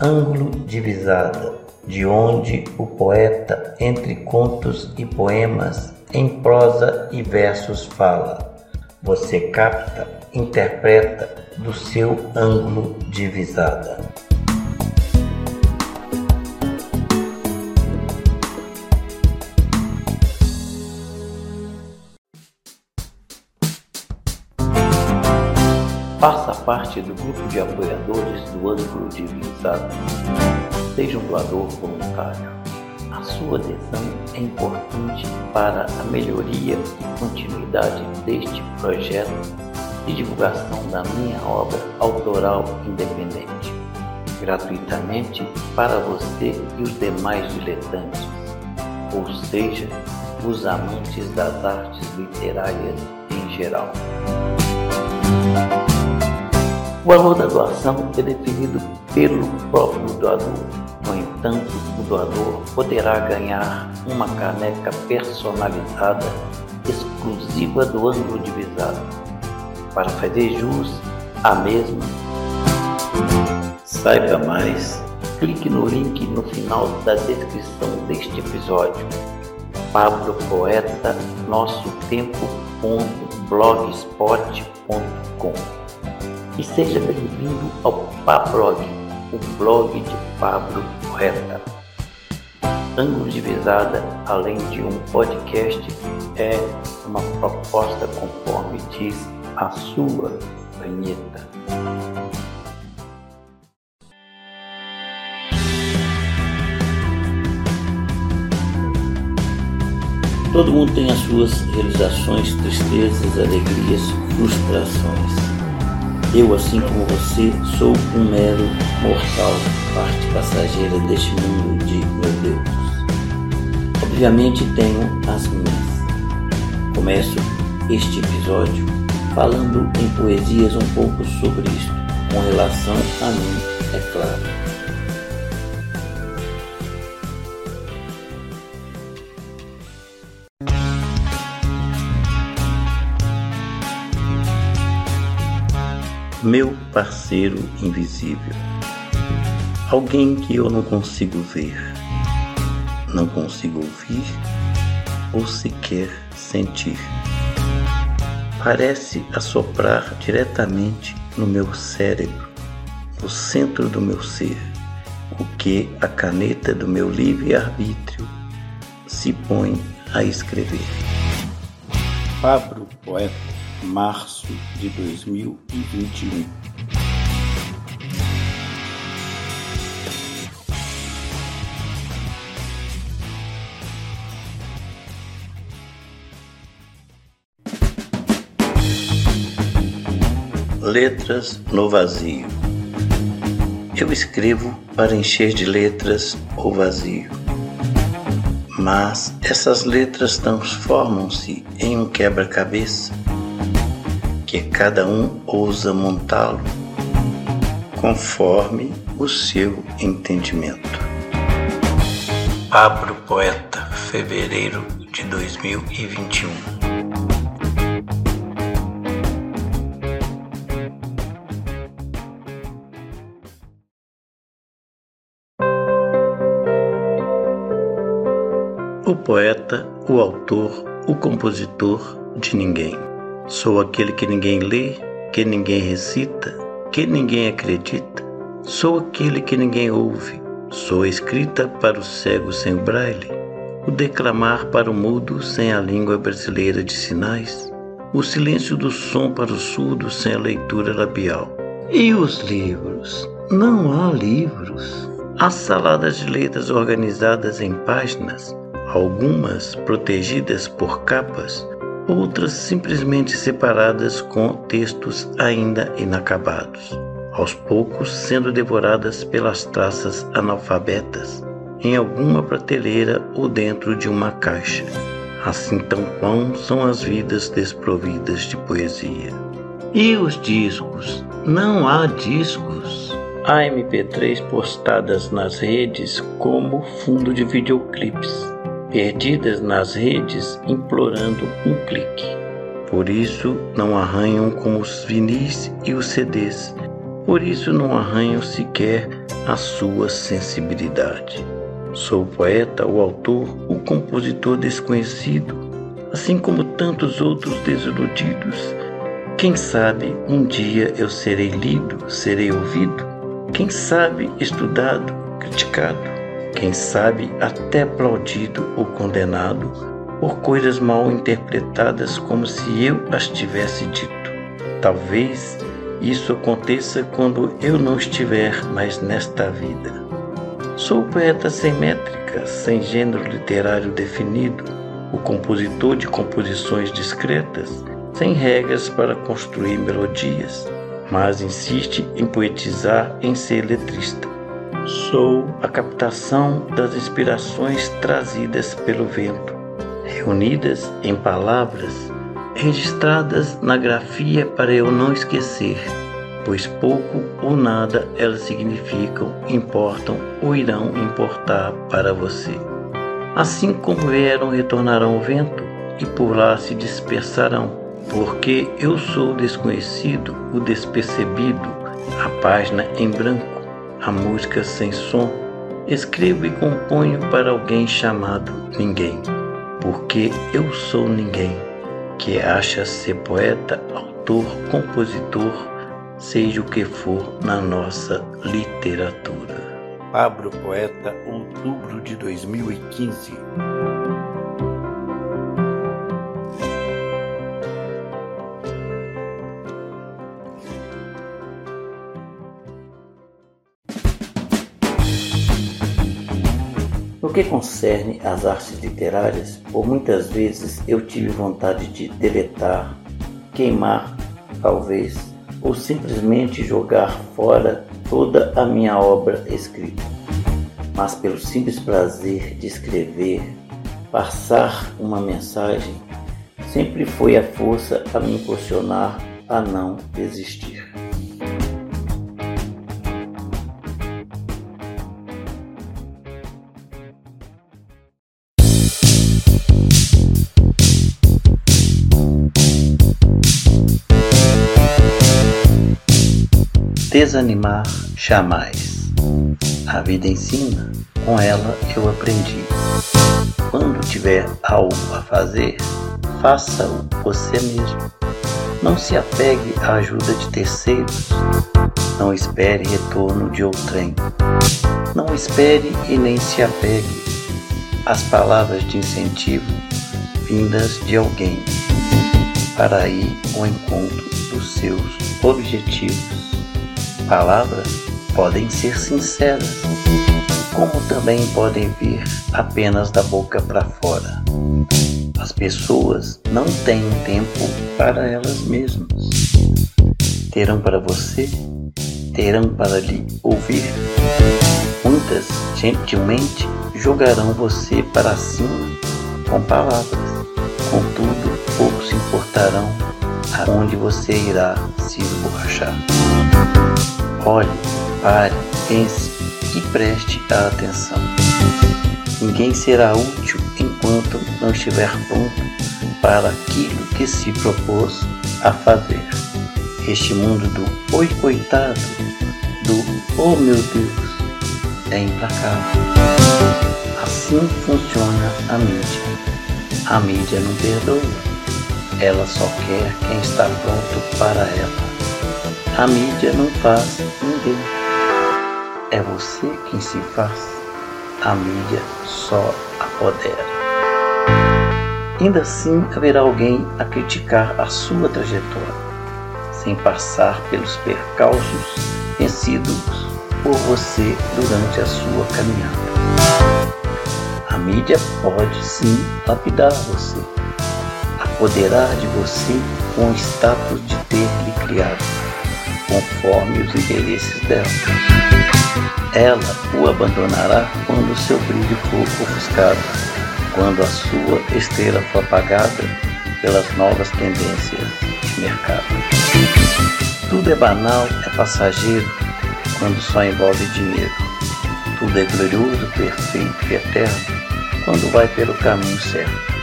Ângulo Divisada, de onde o poeta, entre contos e poemas, em prosa e versos fala. Você capta, interpreta do seu ângulo divisada. Parte do grupo de apoiadores do ângulo divisado. Seja um doador voluntário. A sua adesão é importante para a melhoria e continuidade deste projeto de divulgação da minha obra autoral independente, gratuitamente para você e os demais diletantes, ou seja, os amantes das artes literárias em geral. O valor da doação é definido pelo próprio doador. No entanto, o doador poderá ganhar uma caneca personalizada exclusiva do ângulo divisado. Para fazer jus à mesma, saiba mais, clique no link no final da descrição deste episódio. Pablo Poeta Nosso Tempo.blogspot.com e seja bem-vindo ao Pablog, o blog de Pablo Poeta. Ângulo de Visada, além de um podcast, é uma proposta conforme diz a sua vinheta. Todo mundo tem as suas realizações, tristezas, alegrias, frustrações. Eu, assim como você, sou um mero mortal, parte passageira deste mundo de meu Deus. Obviamente tenho as minhas. Começo este episódio falando em poesias um pouco sobre isto, com relação a mim, é claro. Meu parceiro invisível. Alguém que eu não consigo ver, não consigo ouvir ou sequer sentir. Parece assoprar diretamente no meu cérebro, no centro do meu ser, o que a caneta do meu livre-arbítrio se põe a escrever. Pablo Poeta março de 2021. Letras no vazio. Eu escrevo para encher de letras o vazio. Mas essas letras transformam-se em um quebra-cabeça que cada um ousa montá-lo conforme o seu entendimento. Pablo Poeta, fevereiro de 2021. O poeta, o autor, o compositor de ninguém. Sou aquele que ninguém lê, que ninguém recita, que ninguém acredita. Sou aquele que ninguém ouve. Sou a escrita para o cego sem o braille, o declamar para o mudo sem a língua brasileira de sinais, o silêncio do som para o surdo sem a leitura labial. E os livros? Não há livros. Há saladas de letras organizadas em páginas, algumas protegidas por capas, outras simplesmente separadas com textos ainda inacabados, aos poucos sendo devoradas pelas traças analfabetas, em alguma prateleira ou dentro de uma caixa. Assim tão pão são as vidas desprovidas de poesia. E os discos? Não há discos. Há MP3 postadas nas redes como fundo de videoclipes perdidas nas redes implorando um clique. Por isso não arranham como os vinis e os CDs, por isso não arranho sequer a sua sensibilidade. Sou o poeta, o autor, o compositor desconhecido, assim como tantos outros desiludidos. Quem sabe um dia eu serei lido, serei ouvido? Quem sabe estudado, criticado? Quem sabe até aplaudido ou condenado por coisas mal interpretadas como se eu as tivesse dito? Talvez isso aconteça quando eu não estiver mais nesta vida. Sou poeta sem métrica, sem gênero literário definido, o compositor de composições discretas, sem regras para construir melodias, mas insiste em poetizar, em ser letrista. Sou a captação das inspirações trazidas pelo vento, reunidas em palavras, registradas na grafia para eu não esquecer pois pouco ou nada elas significam, importam ou irão importar para você. Assim como vieram, retornarão ao vento e por lá se dispersarão, porque eu sou o desconhecido, o despercebido, a página em branco, a música sem som. Escrevo e componho para alguém chamado ninguém, porque eu sou ninguém, que acha ser poeta, autor, compositor, seja o que for na nossa literatura. Pablo Poeta, outubro de 2015. No que concerne às artes literárias, por muitas vezes eu tive vontade de deletar, queimar, talvez, ou simplesmente jogar fora toda a minha obra escrita, mas pelo simples prazer de escrever, passar uma mensagem, sempre foi a força a me impulsionar a não desistir. Desanimar jamais. A vida ensina, com ela eu aprendi. Quando tiver algo a fazer, faça-o você mesmo. Não se apegue à ajuda de terceiros. Não espere retorno de outrem. Não espere e nem se apegue às palavras de incentivo vindas de alguém para ir ao encontro dos seus objetivos palavras podem ser sinceras, como também podem vir apenas da boca para fora. As pessoas não têm tempo para elas mesmas. Terão para você, terão para lhe ouvir. Muitas gentilmente jogarão você para cima com palavras, contudo poucos se importarão aonde você irá se esborrachar. Olhe, pare, pense e preste a atenção. Ninguém será útil enquanto não estiver pronto para aquilo que se propôs a fazer. Este mundo do oi coitado, do oh meu Deus, é implacável. Assim funciona a mídia. A mídia não perdoa, ela só quer quem está pronto para ela. A mídia não faz ninguém. É você quem se faz. A mídia só apodera. Ainda assim haverá alguém a criticar a sua trajetória, sem passar pelos percalços vencidos por você durante a sua caminhada. A mídia pode sim lapidar você, apoderar de você com o status de ter lhe criado conforme os interesses dela. Ela o abandonará quando seu brilho for ofuscado, quando a sua estrela for apagada pelas novas tendências de mercado. Tudo é banal, é passageiro, quando só envolve dinheiro. Tudo é glorioso, perfeito e eterno, quando vai pelo caminho certo.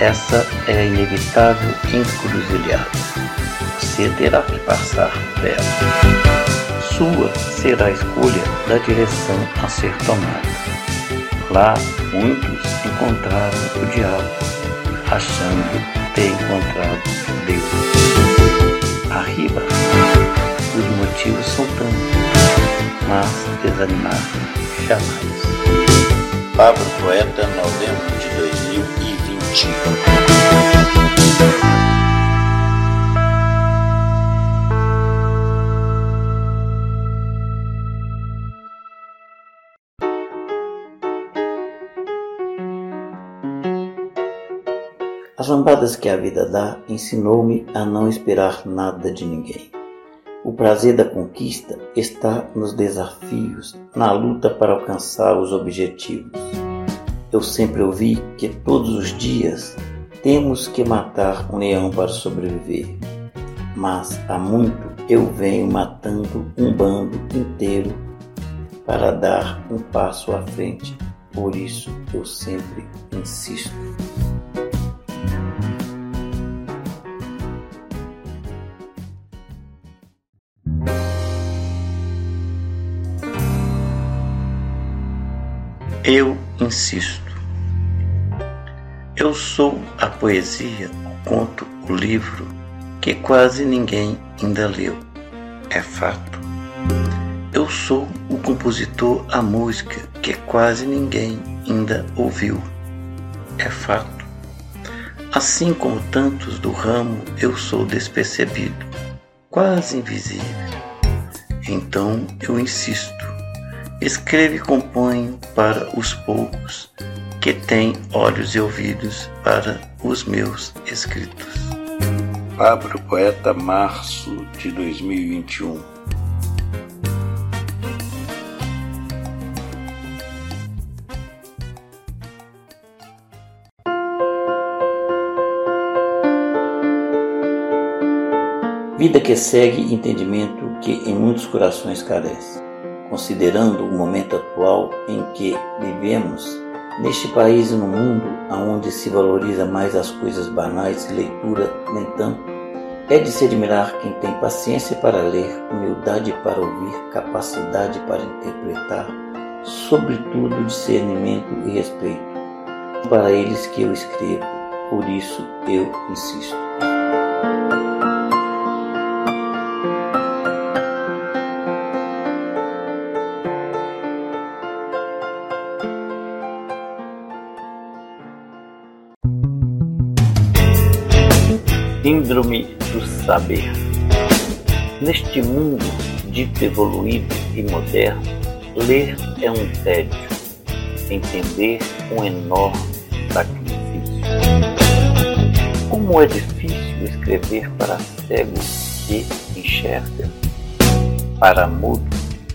Essa é a inevitável encruzilhada você terá que passar dela. sua será a escolha da direção a ser tomada. Lá, muitos encontraram o diabo, achando ter encontrado Deus. Arriba, os motivos são tantos, mas desanimar jamais. Pablo Poeta, novembro de 2020. As lambadas que a vida dá ensinou-me a não esperar nada de ninguém. O prazer da conquista está nos desafios, na luta para alcançar os objetivos. Eu sempre ouvi que todos os dias temos que matar um leão para sobreviver. Mas há muito eu venho matando um bando inteiro para dar um passo à frente. Por isso eu sempre insisto. Eu insisto. Eu sou a poesia, o conto, o livro que quase ninguém ainda leu. É fato. Eu sou o compositor, a música que quase ninguém ainda ouviu. É fato. Assim como tantos do ramo, eu sou despercebido, quase invisível. Então eu insisto Escrevo e componho para os poucos que têm olhos e ouvidos para os meus escritos. Pablo Poeta, março de 2021. Vida que segue entendimento que em muitos corações carece considerando o momento atual em que vivemos, neste país e no mundo onde se valoriza mais as coisas banais e leitura nem tanto, é de se admirar quem tem paciência para ler, humildade para ouvir, capacidade para interpretar, sobretudo discernimento e respeito. Para eles que eu escrevo, por isso eu insisto. Síndrome do saber. Neste mundo dito evoluído e moderno, ler é um tédio, entender um enorme sacrifício. Como é difícil escrever para cego que enxerga, para mudo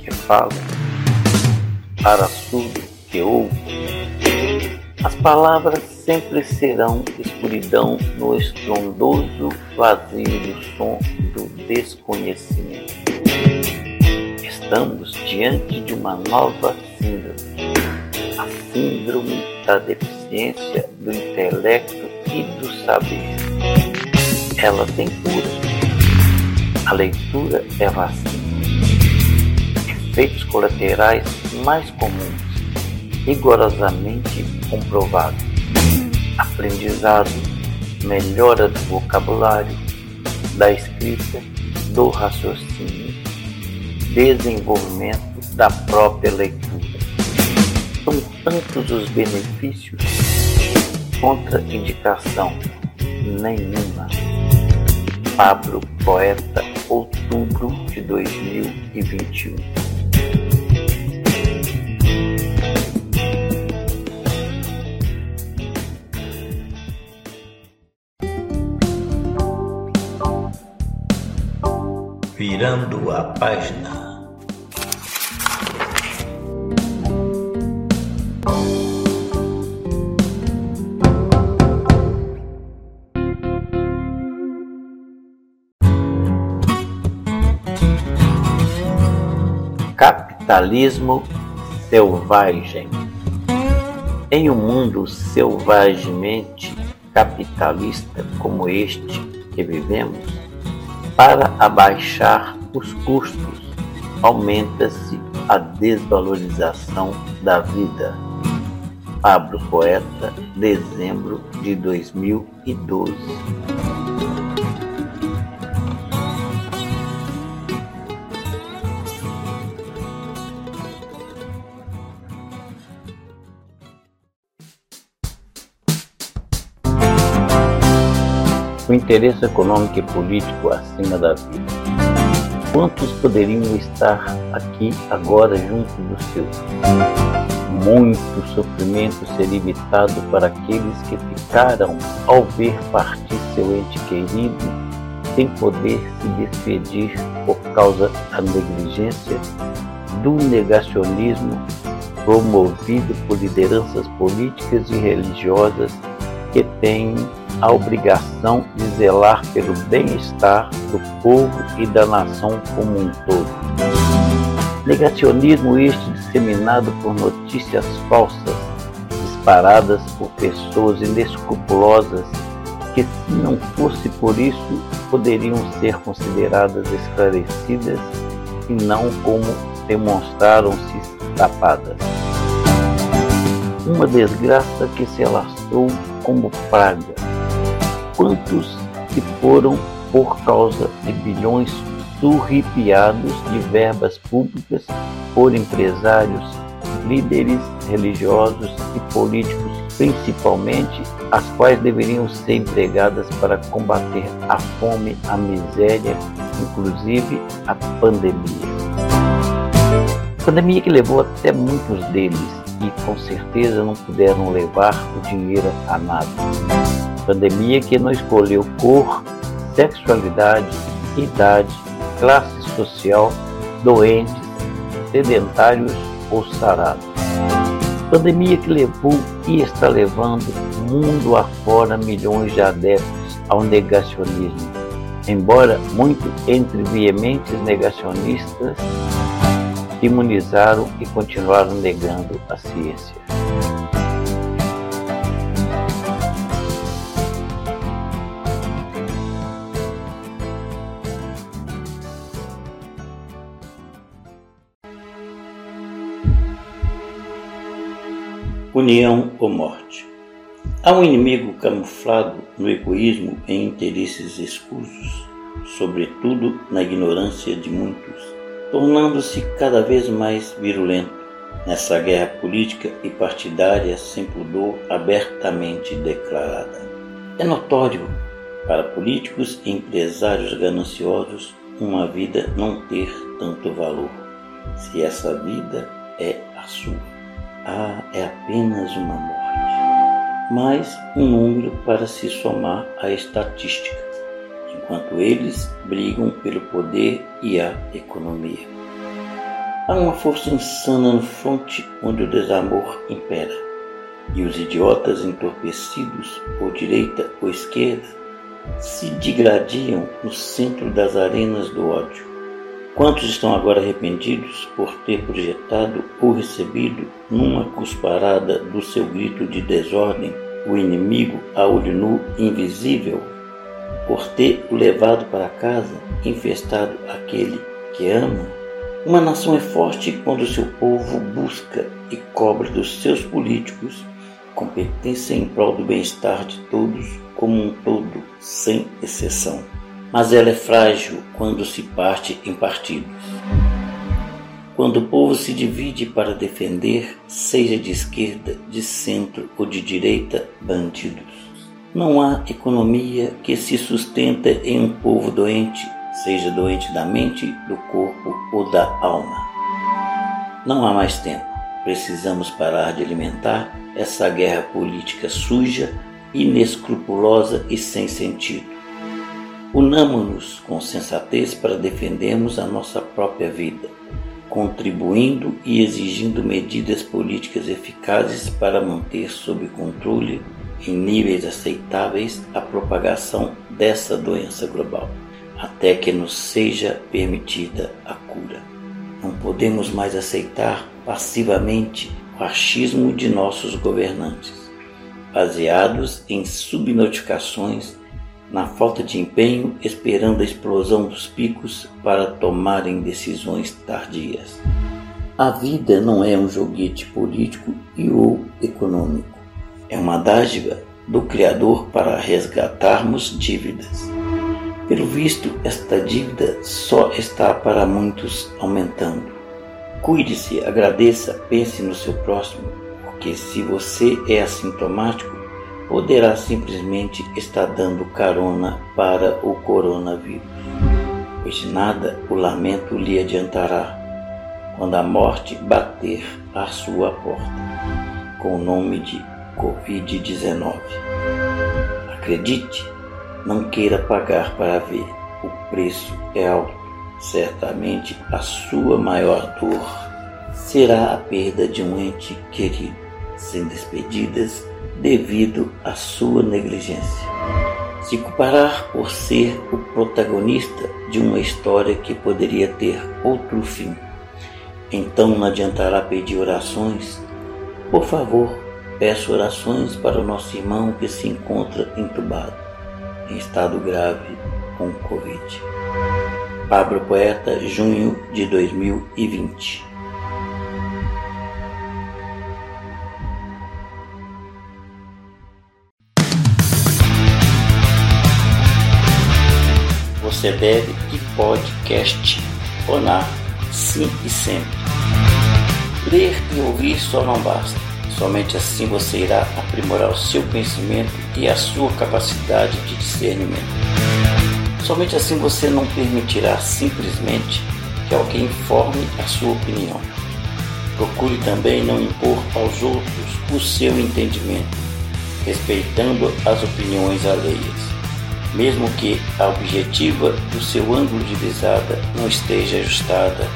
que fala, para surdo que ouve. As palavras sempre serão escuridão no estrondoso vazio do som do desconhecimento. Estamos diante de uma nova síndrome, a síndrome da deficiência do intelecto e do saber. Ela tem cura. A leitura é vacina. Efeitos colaterais mais comuns, rigorosamente comprovados aprendizado, melhora do vocabulário, da escrita, do raciocínio, desenvolvimento da própria leitura. São tantos os benefícios, contraindicação nenhuma. Pablo Poeta, outubro de 2021. Virando a página. Capitalismo selvagem. Em um mundo selvagemente capitalista como este que vivemos, para abaixar os custos aumenta-se a desvalorização da vida. Pablo Poeta, dezembro de 2012. O interesse econômico e político acima da vida. Quantos poderiam estar aqui agora junto dos seus? muito sofrimento ser evitado para aqueles que ficaram ao ver partir seu ente querido, sem poder se despedir por causa da negligência do negacionismo promovido por lideranças políticas e religiosas que têm a obrigação de zelar pelo bem-estar do povo e da nação como um todo. Negacionismo este disseminado por notícias falsas, disparadas por pessoas inescrupulosas que, se não fosse por isso, poderiam ser consideradas esclarecidas e não como demonstraram-se tapadas. Uma desgraça que se alastrou como praga. Quantos se foram por causa de bilhões surripiados de verbas públicas por empresários, líderes religiosos e políticos, principalmente, as quais deveriam ser empregadas para combater a fome, a miséria, inclusive a pandemia. Pandemia que levou até muitos deles e com certeza não puderam levar o dinheiro a nada. Pandemia que não escolheu cor, sexualidade, idade, classe social, doentes, sedentários ou sarados. Pandemia que levou e está levando mundo afora milhões de adeptos ao negacionismo, embora muito entre veementes negacionistas imunizaram e continuaram negando a ciência. União ou morte. Há um inimigo camuflado no egoísmo e interesses escusos, sobretudo na ignorância de muitos, tornando-se cada vez mais virulento nessa guerra política e partidária sem pudor abertamente declarada. É notório para políticos e empresários gananciosos uma vida não ter tanto valor, se essa vida é a sua. Ah, é apenas uma morte, mas um número para se somar à estatística, enquanto eles brigam pelo poder e a economia. Há uma força insana no fronte onde o desamor impera, e os idiotas entorpecidos, por direita ou esquerda, se digradiam no centro das arenas do ódio Quantos estão agora arrependidos por ter projetado ou recebido, numa cusparada do seu grito de desordem, o inimigo a olho nu invisível? Por ter o levado para casa, infestado aquele que ama? Uma nação é forte quando seu povo busca e cobra dos seus políticos competência em prol do bem-estar de todos como um todo, sem exceção mas ela é frágil quando se parte em partidos. Quando o povo se divide para defender, seja de esquerda, de centro ou de direita, bandidos. Não há economia que se sustenta em um povo doente, seja doente da mente, do corpo ou da alma. Não há mais tempo. Precisamos parar de alimentar essa guerra política suja, inescrupulosa e sem sentido. Unamos-nos com sensatez para defendermos a nossa própria vida, contribuindo e exigindo medidas políticas eficazes para manter sob controle, em níveis aceitáveis, a propagação dessa doença global, até que nos seja permitida a cura. Não podemos mais aceitar passivamente o achismo de nossos governantes, baseados em subnotificações na falta de empenho, esperando a explosão dos picos para tomarem decisões tardias. A vida não é um joguete político e ou econômico. É uma dádiva do Criador para resgatarmos dívidas. Pelo visto, esta dívida só está para muitos aumentando. Cuide-se, agradeça, pense no seu próximo, porque se você é assintomático, poderá simplesmente estar dando carona para o coronavírus, pois nada o lamento lhe adiantará quando a morte bater à sua porta, com o nome de Covid-19. Acredite, não queira pagar para ver, o preço é alto. Certamente a sua maior dor será a perda de um ente querido, sem despedidas devido à sua negligência. Se comparar por ser o protagonista de uma história que poderia ter outro fim, então não adiantará pedir orações. Por favor, peço orações para o nosso irmão que se encontra entubado, em estado grave com Covid. Pablo Poeta, junho de 2020. Deve e podcast onar sim e sempre. Ler e ouvir só não basta. Somente assim você irá aprimorar o seu conhecimento e a sua capacidade de discernimento. Somente assim você não permitirá simplesmente que alguém forme a sua opinião. Procure também não impor aos outros o seu entendimento, respeitando as opiniões alheias mesmo que a objetiva do seu ângulo de visada não esteja ajustada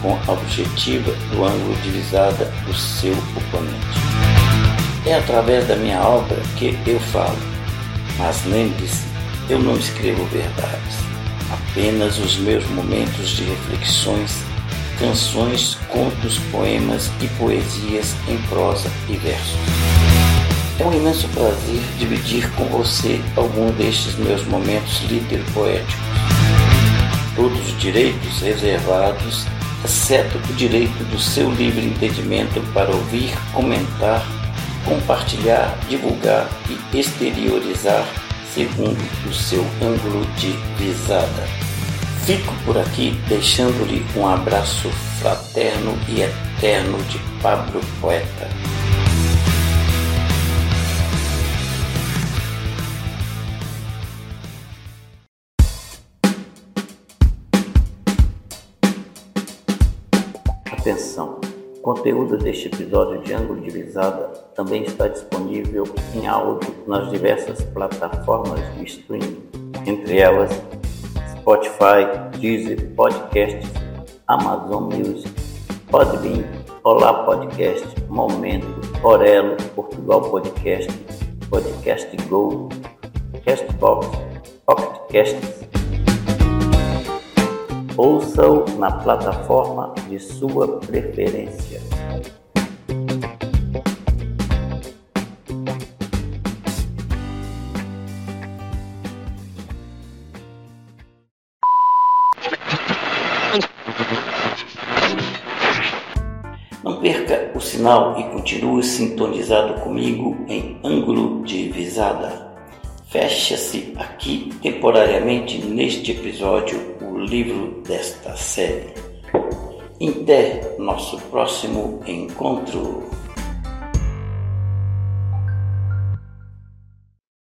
com a objetiva do ângulo de visada do seu oponente. É através da minha obra que eu falo, mas lembre-se, eu não escrevo verdades, apenas os meus momentos de reflexões, canções, contos, poemas e poesias em prosa e versos. É um imenso prazer dividir com você algum destes meus momentos litero-poéticos. Todos os direitos reservados, exceto o direito do seu livre entendimento para ouvir, comentar, compartilhar, divulgar e exteriorizar segundo o seu ângulo de visada. Fico por aqui deixando-lhe um abraço fraterno e eterno de Pablo Poeta. Atenção! O conteúdo deste episódio de Ângulo de Visada também está disponível em áudio nas diversas plataformas de streaming, entre elas Spotify, Deezer, Podcasts, Amazon Music, Podbean, Olá Podcast, Momento, Orelo, Portugal Podcast, Podcast Go, Castbox, Pocketcasts, Ouça-o na plataforma de sua preferência. Não perca o sinal e continue sintonizado comigo em ângulo de visada. Fecha-se aqui temporariamente neste episódio livro desta série. Até nosso próximo encontro.